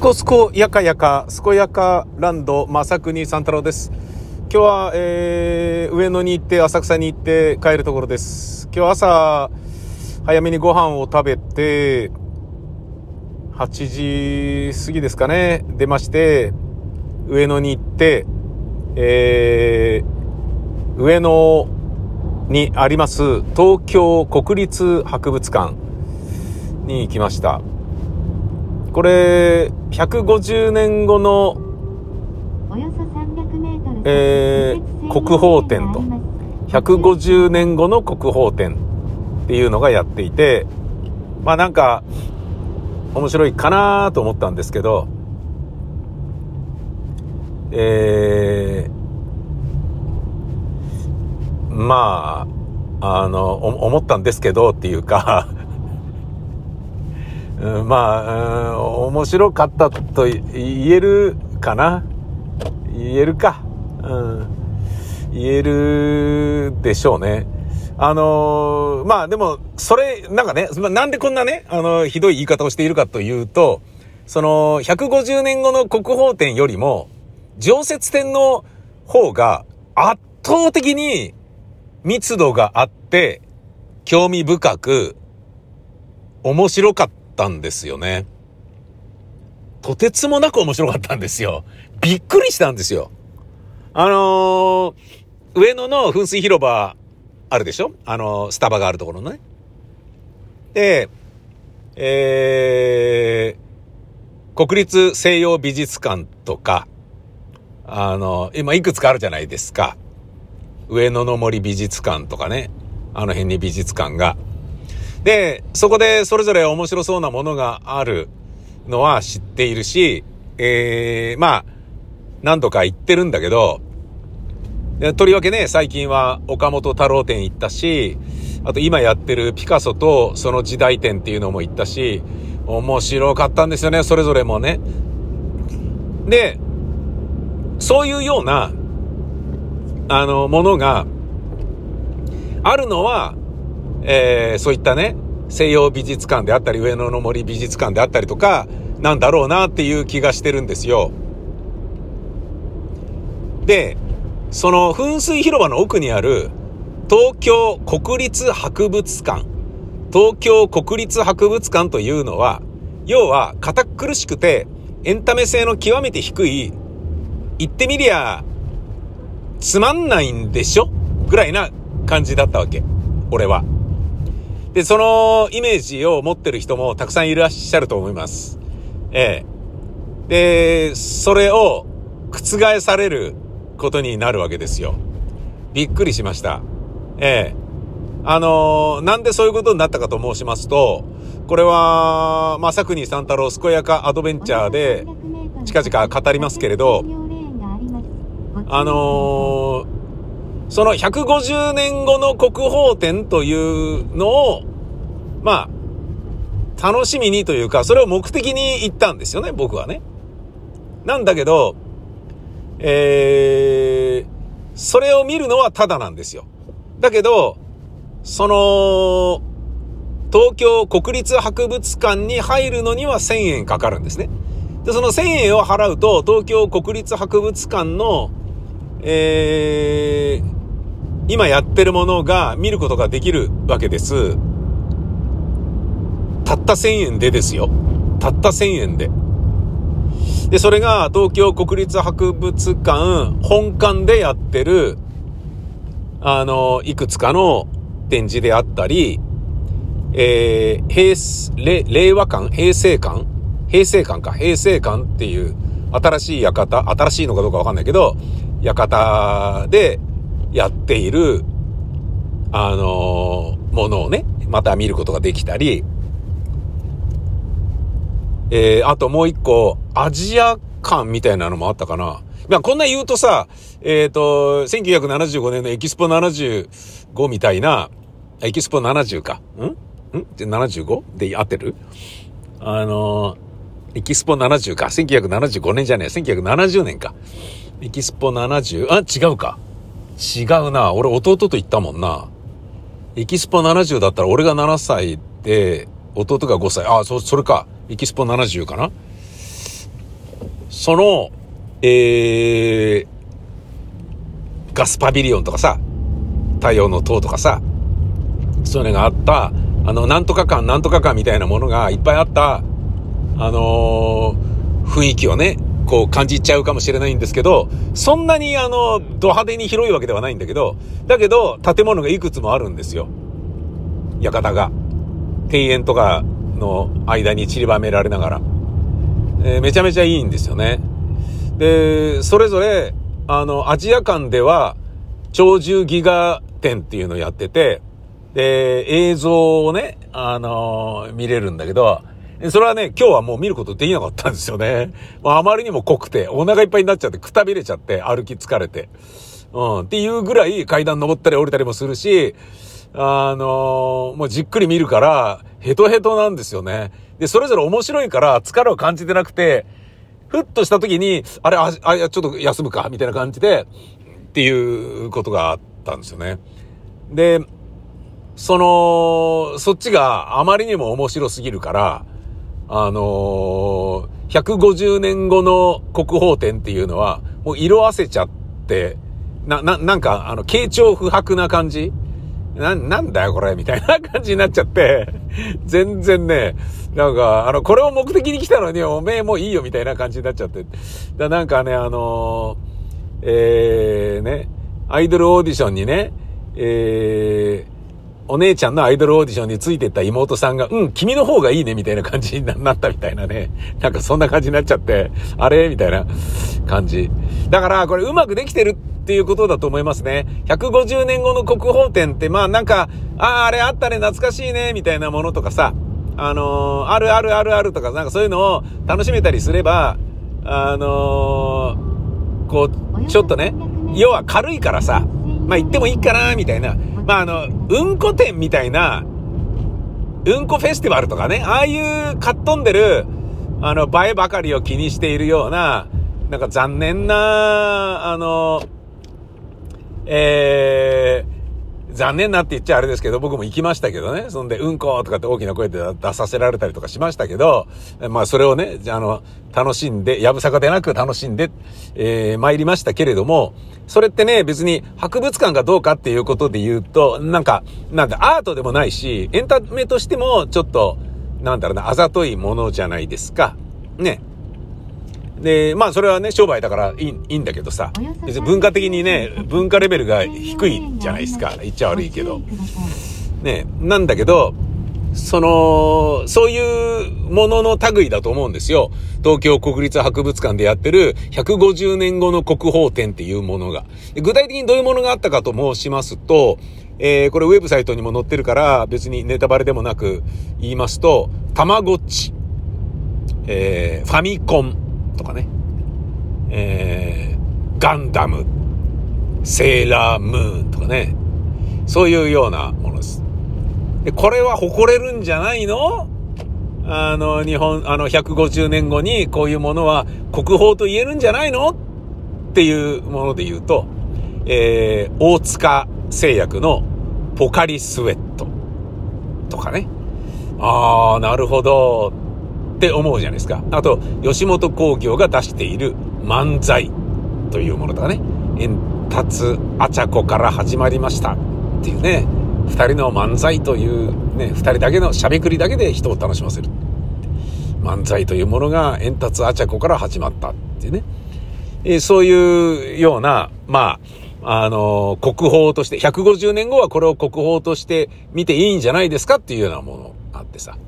すこすこやかやか、すこやかランド、まさくに三太郎です。今日は、えー、上野に行って、浅草に行って帰るところです。今日朝、早めにご飯を食べて、8時過ぎですかね、出まして、上野に行って、えー、上野にあります東京国立博物館に行きました。これ、150年後の、えー、国宝展と、150年後の国宝展っていうのがやっていて、まあなんか、面白いかなと思ったんですけど、えー、まあ、あの、思ったんですけどっていうかまあ、うん、面白かったと言えるかな？言えるか。うん。言えるでしょうね。あのー、まあでも、それ、なんかね、なんでこんなね、あの、ひどい言い方をしているかというと、その、150年後の国宝展よりも、常設展の方が圧倒的に密度があって、興味深く、面白かった。ったんですよね。とてつもなく面白かったんですよ。びっくりしたんですよ。あのー、上野の噴水広場あるでしょ？あのー、スタバがあるところのね。で、えー、国立西洋美術館とか、あの、今いくつかあるじゃないですか。上野の森美術館とかね。あの辺に美術館が。で、そこでそれぞれ面白そうなものがあるのは知っているし、えー、まあ、何度か行ってるんだけど、とりわけね、最近は岡本太郎展行ったし、あと今やってるピカソとその時代展っていうのも行ったし、面白かったんですよね、それぞれもね。で、そういうような、あの、ものがあるのは、えー、そういったね、西洋美術館であったり、上野の森美術館であったりとか、なんだろうなっていう気がしてるんですよ。で、その噴水広場の奥にある東京国立博物館、東京国立博物館というのは、要は堅苦しくてエンタメ性の極めて低い、言ってみりゃ、つまんないんでしょ？ぐらいな感じだったわけ。俺は。で、そのイメージを持ってる人もたくさんいらっしゃると思います。ええ。で、それを覆されることになるわけですよ。びっくりしました。ええ。あのなんでそういうことになったかと申しますと、これは、まさくに三太郎健やかアドベンチャーで近々語りますけれど、あのーその150年後の国宝展というのを、まあ、楽しみにというか、それを目的に行ったんですよね、僕はね。なんだけど、えー、それを見るのはただなんですよ。だけど、その、東京国立博物館に入るのには1000円かかるんですね。で、その1000円を払うと、東京国立博物館の、えー、今やってるものが見ることができるわけです。たった1000円でですよ。たった1000円で。で、それが東京国立博物館本館でやってる、あの、いくつかの展示であったり、えー、平、令和館平成館？平成館か。平成館っていう新しい館、新しいのかどうかわかんないけど、館でやっている、あのー、ものをね、また見ることができたり、えー、あともう一個、アジア館みたいなのもあったかな。まあ、こんな言うとさ、えっ、ー、と、1975年のエキスポ75みたいな、エキスポ70か。ん？ん ?75? で合ってる？あのー、エキスポ70か。1975年じゃねえ。1970年か。エキスポ 70? あ、違うか。違うな。俺弟と行ったもんな。エキスポ70だったら俺が7歳で、弟が5歳。あ、そ、それか。エキスポ70かなその、えー、ガスパビリオンとかさ、太陽の塔とかさ、そういうのがあった、あの、なんとか感、なんとか感みたいなものがいっぱいあった、あのー、雰囲気をね、こう感じちゃうかもしれないんですけど、そんなにあの、ド派手に広いわけではないんだけど、だけど、建物がいくつもあるんですよ。館が。庭園とかの間に散りばめられながら。えー、めちゃめちゃいいんですよね。で、それぞれ、あの、アジア間では、鳥獣ギガ展っていうのをやってて、で、映像をね、あのー、見れるんだけど、それはね、今日はもう見ることできなかったんですよね。まあ、あまりにも濃くて、お腹いっぱいになっちゃって、くたびれちゃって、歩き疲れて。うん、っていうぐらい階段登ったり降りたりもするし、あのー、もうじっくり見るから、ヘトヘトなんですよね。で、それぞれ面白いから疲れを感じてなくて、ふっとした時に、あれ、あ、あちょっと休むか、みたいな感じで、っていうことがあったんですよね。で、その、そっちがあまりにも面白すぎるから、あのー、150年後の国宝展っていうのは、もう色あせちゃって、な、な、なんか、あの、傾聴不白な感じ？な、なんだよこれみたいな感じになっちゃって、全然ね、なんか、あの、これを目的に来たのに、おめえもういいよみたいな感じになっちゃって。だなんかね、あのー、えー、ね、アイドルオーディションにね、えー、お姉ちゃんのアイドルオーディションについてった妹さんが、うん、君の方がいいね、みたいな感じになったみたいなね。なんかそんな感じになっちゃって、あれ？みたいな感じ。だから、これうまくできてるっていうことだと思いますね。150年後の国宝展って、まあなんか、ああ、あれあったね、懐かしいね、みたいなものとかさ、あのー、あるあるあるあるとか、なんかそういうのを楽しめたりすれば、あのー、こう、ちょっとね、要は軽いからさ、まあ行ってもいいかな、みたいな。まああの、うんこ店みたいな、うんこフェスティバルとかね、ああいうかっ飛んでる、あの、映えばかりを気にしているような、なんか残念な、あの、えー、残念なって言っちゃあれですけど、僕も行きましたけどね。そんで、うんことかって大きな声で出させられたりとかしましたけど、まあそれをね、あの、楽しんで、やぶさかでなく楽しんで、えー、参りましたけれども、それってね、別に博物館がどうかっていうことで言うと、なんか、なんだ、アートでもないし、エンタメとしてもちょっと、なんだろうな、あざといものじゃないですか。ね。で、まあそれはね、商売だからいいいいんだけどさ、別に文化的にね、文化レベルが低いじゃないですか。言っちゃ悪いけど。ね、なんだけど、その、そういうものの類だと思うんですよ。東京国立博物館でやってる150年後の国宝展っていうものが。具体的にどういうものがあったかと申しますと、えー、これウェブサイトにも載ってるから別にネタバレでもなく言いますと、たまごっち、えー、ファミコン、とかね、えー、ガンダム、セーラームーンとかね、そういうようなものです。で、これは誇れるんじゃないの？あの、日本、あの、150年後にこういうものは国宝と言えるんじゃないの？っていうもので言うと、えー、大塚製薬のポカリスウェットとかね。ああ、なるほど。って思うじゃないですか。あと、吉本興業が出している漫才というものとかね、円達あちゃこから始まりましたっていうね、二人の漫才というね、二人だけのしゃべくりだけで人を楽しませる。漫才というものが円達あちゃこから始まったっていうね。えー、そういうような、まあ、あのー、国宝として、150年後はこれを国宝として見ていいんじゃないですかっていうようなものあってさ。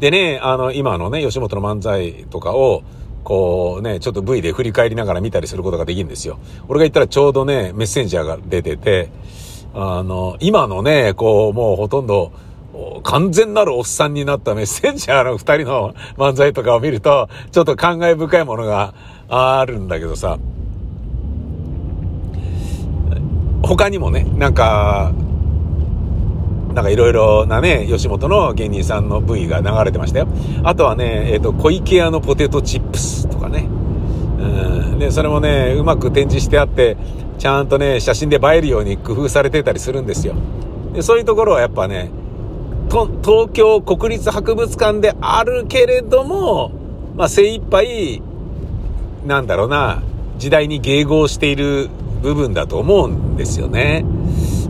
でね、あの、今のね、吉本の漫才とかを、こうね、ちょっと V で振り返りながら見たりすることができるんですよ。俺が言ったらちょうどね、メッセンジャーが出てて、あの、今のね、こう、もうほとんど、完全なるおっさんになった メッセンジャーの二人の漫才とかを見ると、ちょっと感慨深いものがあるんだけどさ、他にもね、なんか、なんかいろいろなね、吉本の芸人さんの V が流れてましたよ。あとはね、えっ、ー、と、小池屋のポテトチップスとかね。うん。で、それもね、うまく展示してあって、ちゃんとね、写真で映えるように工夫されてたりするんですよ。で、そういうところはやっぱね、東京国立博物館であるけれども、まあ精一杯、なんだろうな、時代に迎合している部分だと思うんですよね。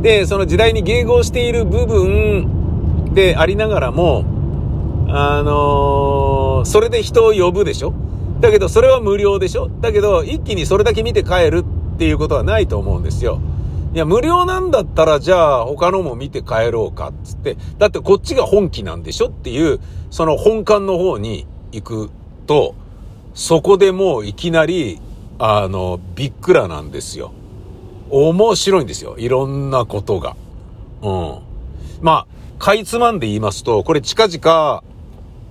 で、その時代に迎合している部分でありながらも、あのー、それで人を呼ぶでしょ？だけどそれは無料でしょ？だけど一気にそれだけ見て帰るっていうことはないと思うんですよ。いや、無料なんだったら、じゃあ、他のも見て帰ろうかっ、つって。だってこっちが本気なんでしょっていう、その本館の方に行くと、そこでもういきなり、あの、びっくらなんですよ。面白いんですよ。いろんなことが。うん。まあ、かいつまんで言いますと、これ近々、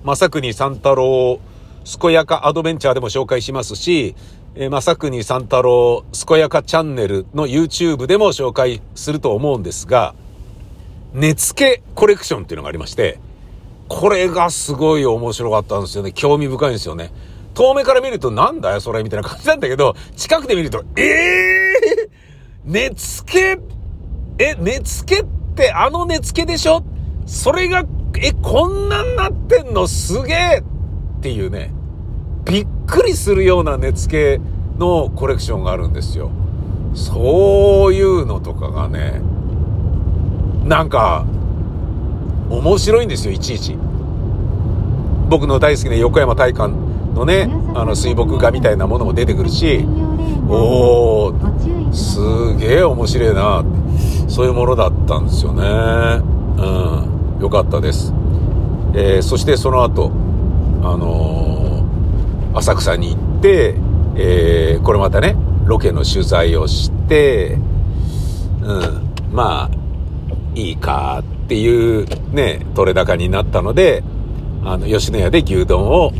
正国三太郎、健やかアドベンチャーでも紹介しますし、えー、正国三太郎、健やかチャンネルの YouTube でも紹介すると思うんですが、根付けコレクションっていうのがありまして、これがすごい面白かったんですよね。興味深いんですよね。遠目から見るとなんだよそれみたいな感じなんだけど、近くで見ると、ええー、根付け、え、根付けってあの根付けでしょ？それが、え、こんなんなってんの？すげえっていうね。びっくりするような値付けのコレクションがあるんですよ。そういうのとかがね、なんか、面白いんですよ、いちいち。僕の大好きな横山大観のね、あの水墨画みたいなものも出てくるし、おー、すげえ面白いな、そういうものだったんですよね。うん、よかったです。えー、そしてその後、あのー浅草に行って、えー、これまたね、ロケの取材をして、うん、まあ、いいかっていうね、取れ高になったので、あの、吉野家で牛丼を、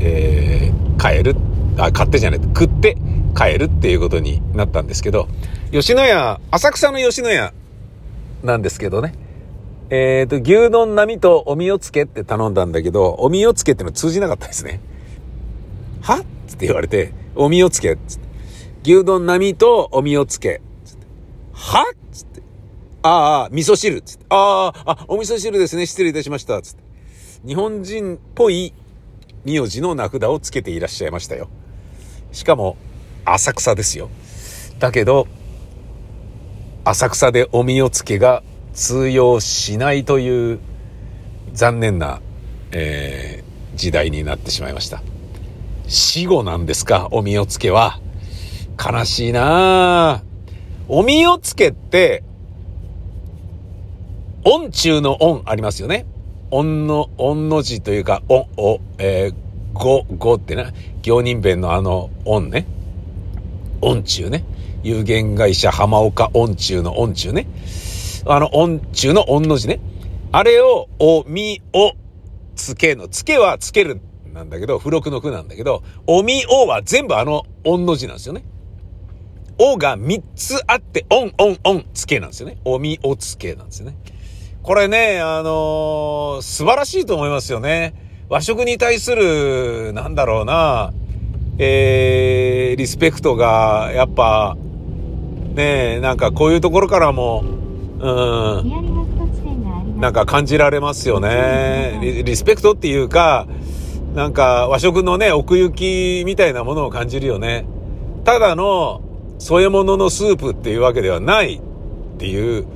えー、帰る、あ、買ってじゃない、食って帰るっていうことになったんですけど、吉野家、浅草の吉野家なんですけどね、えっ、ー、と、牛丼並みとおみをつけって頼んだんだけど、おみをつけっての通じなかったですね。は？つって言われて、おみをつけ。つって牛丼並みとおみをつけ。つっては？つって。ああ、味噌汁。つって。ああ、あ、お味噌汁ですね。失礼いたしました。つって。日本人っぽい名字の名札をつけていらっしゃいましたよ。しかも、浅草ですよ。だけど、浅草でおみをつけが通用しないという残念な、えー、時代になってしまいました。死後なんですか、おみおつけは。悲しいなおみおつけって、音中の音ありますよね。音の、音の字というか、音、お、えー、語、語ってな、行人弁のあの音ね。音中ね。有限会社浜岡音中の音中ね。あの、御中の御の字ね。あれを、お、み、お、つけの、つけはつけるなんだけど、付録の付なんだけど、おみ、おは全部あの御の字なんですよね。おが3つあって、オン、オン、オン、つけなんですよね。おみ、おつけなんですよね。これね、あのー、素晴らしいと思いますよね。和食に対する、なんだろうな、えー、リスペクトが、やっぱ、ねなんかこういうところからも、うん。なんか感じられますよねリ。リスペクトっていうか、なんか和食のね、奥行きみたいなものを感じるよね。ただの添え物のスープっていうわけではないっていう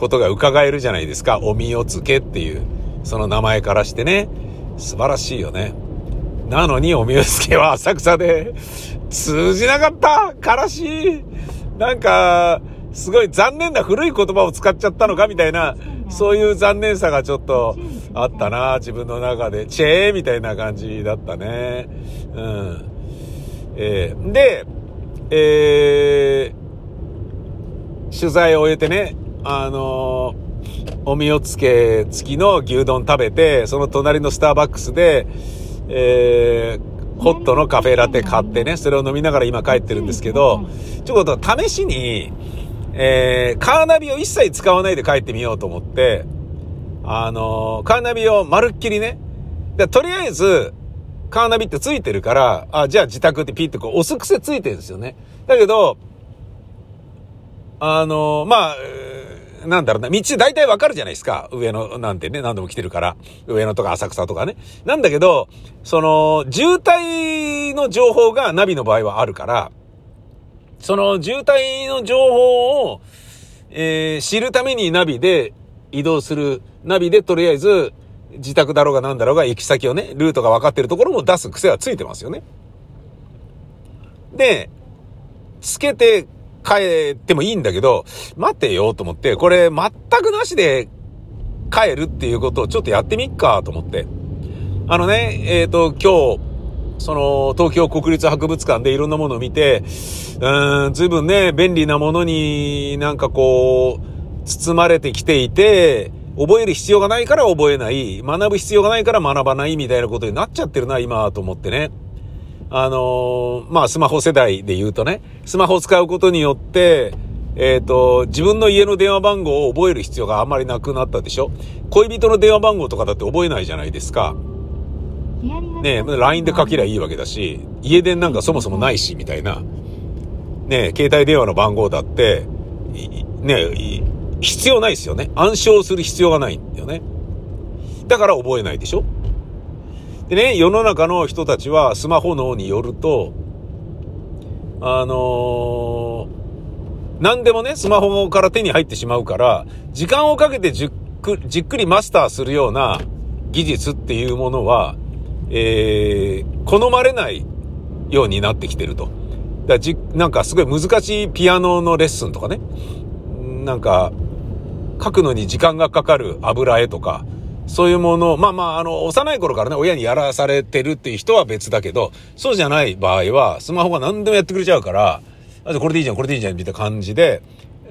ことが伺えるじゃないですか。おみおつけっていう、その名前からしてね。素晴らしいよね。なのにおみおつけは浅草で通じなかった悲しいなんか、すごい残念な古い言葉を使っちゃったのかみたいな、そういう残念さがちょっとあったな、自分の中で。チェーみたいな感じだったね。うん。えー、で、えー、取材を終えてね、あのー、おみおつけ付きの牛丼食べて、その隣のスターバックスで、えー、ホットのカフェラテ買ってね、それを飲みながら今帰ってるんですけど、ちょっと試しに、えー、カーナビを一切使わないで帰ってみようと思って、あのー、カーナビをまるっきりね、でとりあえず、カーナビってついてるから、あ、じゃあ自宅ってピッてこう押す癖ついてるんですよね。だけど、あのー、まあ、なんだろうな、道大体わかるじゃないですか。上野なんてね、何度も来てるから。上野とか浅草とかね。なんだけど、その、渋滞の情報がナビの場合はあるから、その渋滞の情報を、えー、知るためにナビで移動する。ナビでとりあえず、自宅だろうが何だろうが行き先をね、ルートが分かってるところも出す癖はついてますよね。で、つけて帰ってもいいんだけど、待てよと思って、これ全くなしで帰るっていうことをちょっとやってみっかと思って。あのね、えっ、ー、と、今日、その、東京国立博物館でいろんなものを見て、うん、ずいぶんね、便利なものになんかこう、包まれてきていて、覚える必要がないから覚えない、学ぶ必要がないから学ばないみたいなことになっちゃってるな、今、と思ってね。あのー、まあ、スマホ世代で言うとね、スマホを使うことによって、えっ、ー、と、自分の家の電話番号を覚える必要があんまりなくなったでしょ？恋人の電話番号とかだって覚えないじゃないですか。ねえ、LINE で書きりゃいいわけだし、家電なんかそもそもないし、みたいな。ねえ、携帯電話の番号だって、ねえ、必要ないですよね。暗唱する必要がないんだよね。だから覚えないでしょ？でね、世の中の人たちはスマホ脳によると、あのー、何でもね、スマホから手に入ってしまうから、時間をかけてじっくじっくりマスターするような技術っていうものは、えー、好まれないようになってきてると。だじなんかすごい難しいピアノのレッスンとかね。なんか、書くのに時間がかかる油絵とか、そういうものを、まあまあ、あの、幼い頃からね、親にやらされてるっていう人は別だけど、そうじゃない場合は、スマホが何でもやってくれちゃうから、あとこれでいいじゃん、これでいいじゃん、みたいな感じで、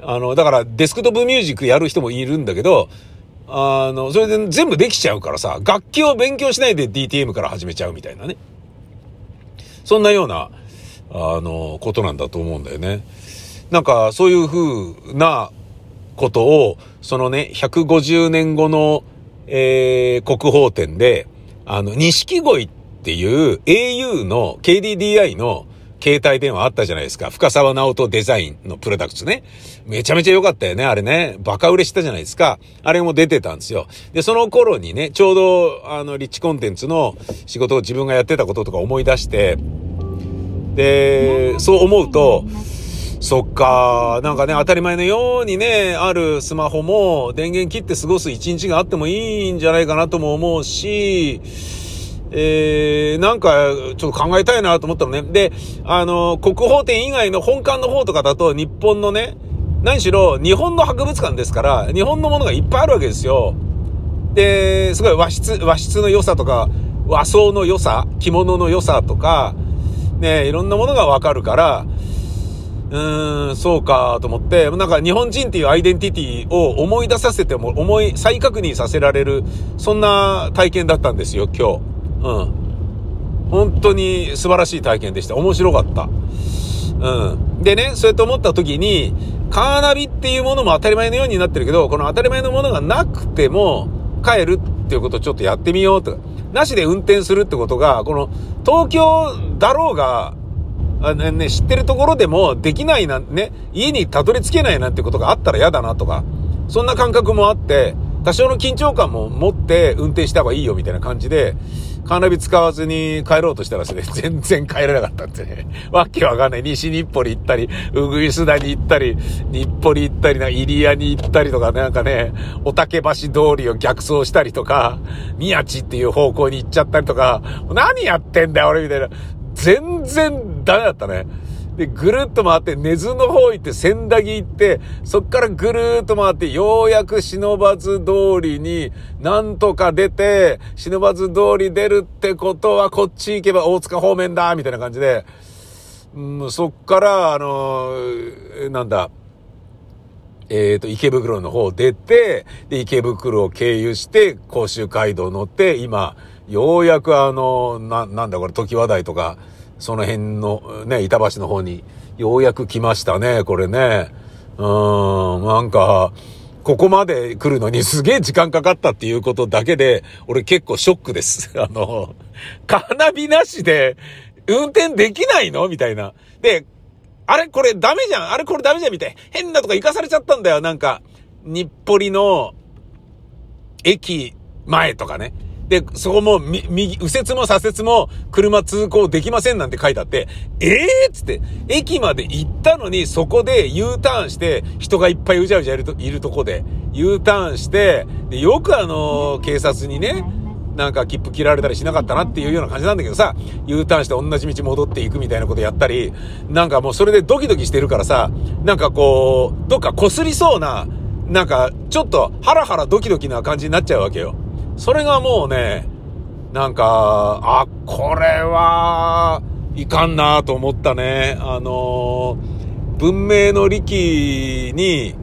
あの、だからデスクトップミュージックやる人もいるんだけど、あの、それで全部できちゃうからさ、楽器を勉強しないで DTM から始めちゃうみたいなね。そんなような、あの、ことなんだと思うんだよね。なんか、そういう風なことを、そのね、150年後のえー、国宝展で、あの、錦鯉っていう au の KDDI の携帯電話あったじゃないですか。深沢直人デザインのプロダクツね。めちゃめちゃ良かったよね。あれね。バカ売れしたじゃないですか。あれも出てたんですよ。で、その頃にね、ちょうど、あの、リッチコンテンツの仕事を自分がやってたこととか思い出して、で、そう思うと、そっか。なんかね、当たり前のようにね、あるスマホも電源切って過ごす一日があってもいいんじゃないかなとも思うし、えー、なんか、ちょっと考えたいなと思ったのね。で、あの、国宝展以外の本館の方とかだと、日本のね、何しろ、日本の博物館ですから、日本のものがいっぱいあるわけですよ。で、すごい和室、和室の良さとか、和装の良さ、着物の良さとか、ね、いろんなものがわかるから、うーん、そうかと思って、なんか日本人っていうアイデンティティを思い出させても、思い、再確認させられる、そんな体験だったんですよ、今日。うん。本当に素晴らしい体験でした。面白かった。うん。でね、そうやって思った時に、カーナビっていうものも当たり前のようになってるけど、この当たり前のものがなくても帰るっていうことをちょっとやってみようと。なしで運転するってことが、この東京だろうが、あのね、知ってるところでもできないな、ね、家にたどり着けないなんてことがあったら嫌だなとか、そんな感覚もあって、多少の緊張感も持って運転した方がいいよみたいな感じで、カーナビ使わずに帰ろうとしたらですね、全然帰れなかったんですね。わけわかんない。西日暮里行ったり、うぐいすだに行ったり、日暮里行ったりな、入谷に行ったりとか、なんかね、お竹橋通りを逆走したりとか、宮地っていう方向に行っちゃったりとか、何やってんだよ俺みたいな。全然ダメだったね。で、ぐるっと回って、根津の方行って、千駄木行って、そっからぐるーっと回って、ようやく忍ばず通りになんとか出て、忍ばず通り出るってことは、こっち行けば大塚方面だみたいな感じで、うん、そっから、あのー、なんだ、えっ、ー、と、池袋の方出て、で、池袋を経由して、甲州街道乗って、今、ようやくあの、な、なんだこれ、時話題とか、その辺のね、板橋の方に、ようやく来ましたね、これね。うーん、なんか、ここまで来るのにすげえ時間かかったっていうことだけで、俺結構ショックです。あの、カーナビなしで運転できないの？みたいな。で、あれ？これダメじゃん？あれ？これダメじゃん？みたいな。変なとか行かされちゃったんだよ。なんか、日暮里の駅前とかね。で、そこも、右、右折も左折も車通行できませんなんて書いてあって、ええー、つって、駅まで行ったのにそこで U ターンして、人がいっぱいうじゃうじゃいると、いるとこで U ターンして、で、よくあの、警察にね、なんか切符切られたりしなかったなっていうような感じなんだけどさ、U ターンして同じ道戻っていくみたいなことやったり、なんかもうそれでドキドキしてるからさ、なんかこう、どっか擦りそうな、なんかちょっとハラハラドキドキな感じになっちゃうわけよ。それがもうね、なんか、あ、これは、いかんなと思ったね。あの文明の利器に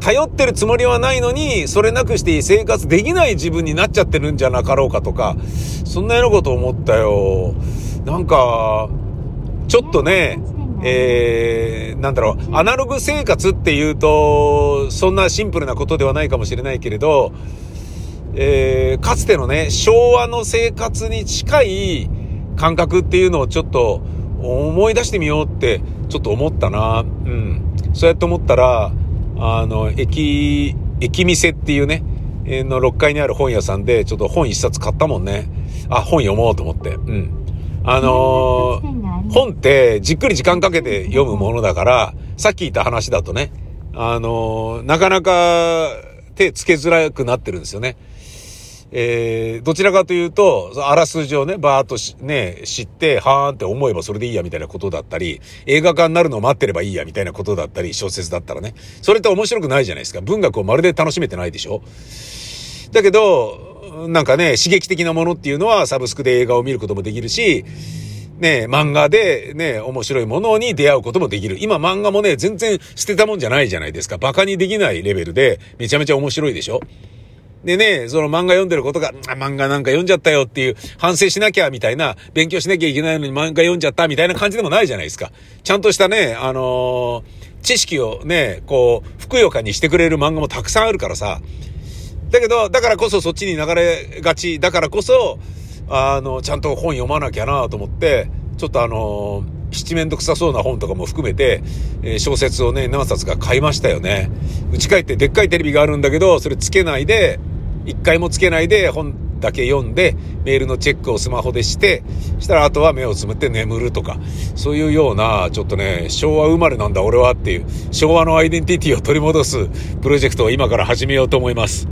頼ってるつもりはないのに、それなくして生活できない自分になっちゃってるんじゃなかろうかとか、そんなようなこと思ったよ。なんか、ちょっとね、えー、なんだろう、アナログ生活っていうと、そんなシンプルなことではないかもしれないけれど、えー、かつてのね、昭和の生活に近い感覚っていうのをちょっと思い出してみようってちょっと思ったな。うん。そうやって思ったら、あの、駅、駅店っていうね、の6階にある本屋さんでちょっと本一冊買ったもんね。あ、本読もうと思って。うん。あのー、本ってじっくり時間かけて読むものだから、さっき言った話だとね、あのー、なかなか手つけづらくなってるんですよね。えー、どちらかというと、あらすじをね、バーっとしね、知って、はーんって思えばそれでいいやみたいなことだったり、映画化になるのを待ってればいいやみたいなことだったり、小説だったらね。それって面白くないじゃないですか。文学をまるで楽しめてないでしょだけど、なんかね、刺激的なものっていうのはサブスクで映画を見ることもできるし、ね、漫画でね、面白いものに出会うこともできる。今漫画もね、全然捨てたもんじゃないじゃないですか。馬鹿にできないレベルで、めちゃめちゃ面白いでしょでね、その漫画読んでることが、漫画なんか読んじゃったよっていう反省しなきゃみたいな、勉強しなきゃいけないのに漫画読んじゃったみたいな感じでもないじゃないですか。ちゃんとしたね、あのー、知識をね、こう、ふくよかにしてくれる漫画もたくさんあるからさ。だけど、だからこそそっちに流れがち、だからこそ、あの、ちゃんと本読まなきゃなと思って、ちょっとあのー七面倒くさそうな本とかも含めて、えー、小説をね、何冊か買いましたよね。家帰ってでっかいテレビがあるんだけど、それつけないで、一回もつけないで本だけ読んで、メールのチェックをスマホでして、したらあとは目をつむって眠るとか、そういうような、ちょっとね、昭和生まれなんだ俺はっていう、昭和のアイデンティティを取り戻すプロジェクトを今から始めようと思います。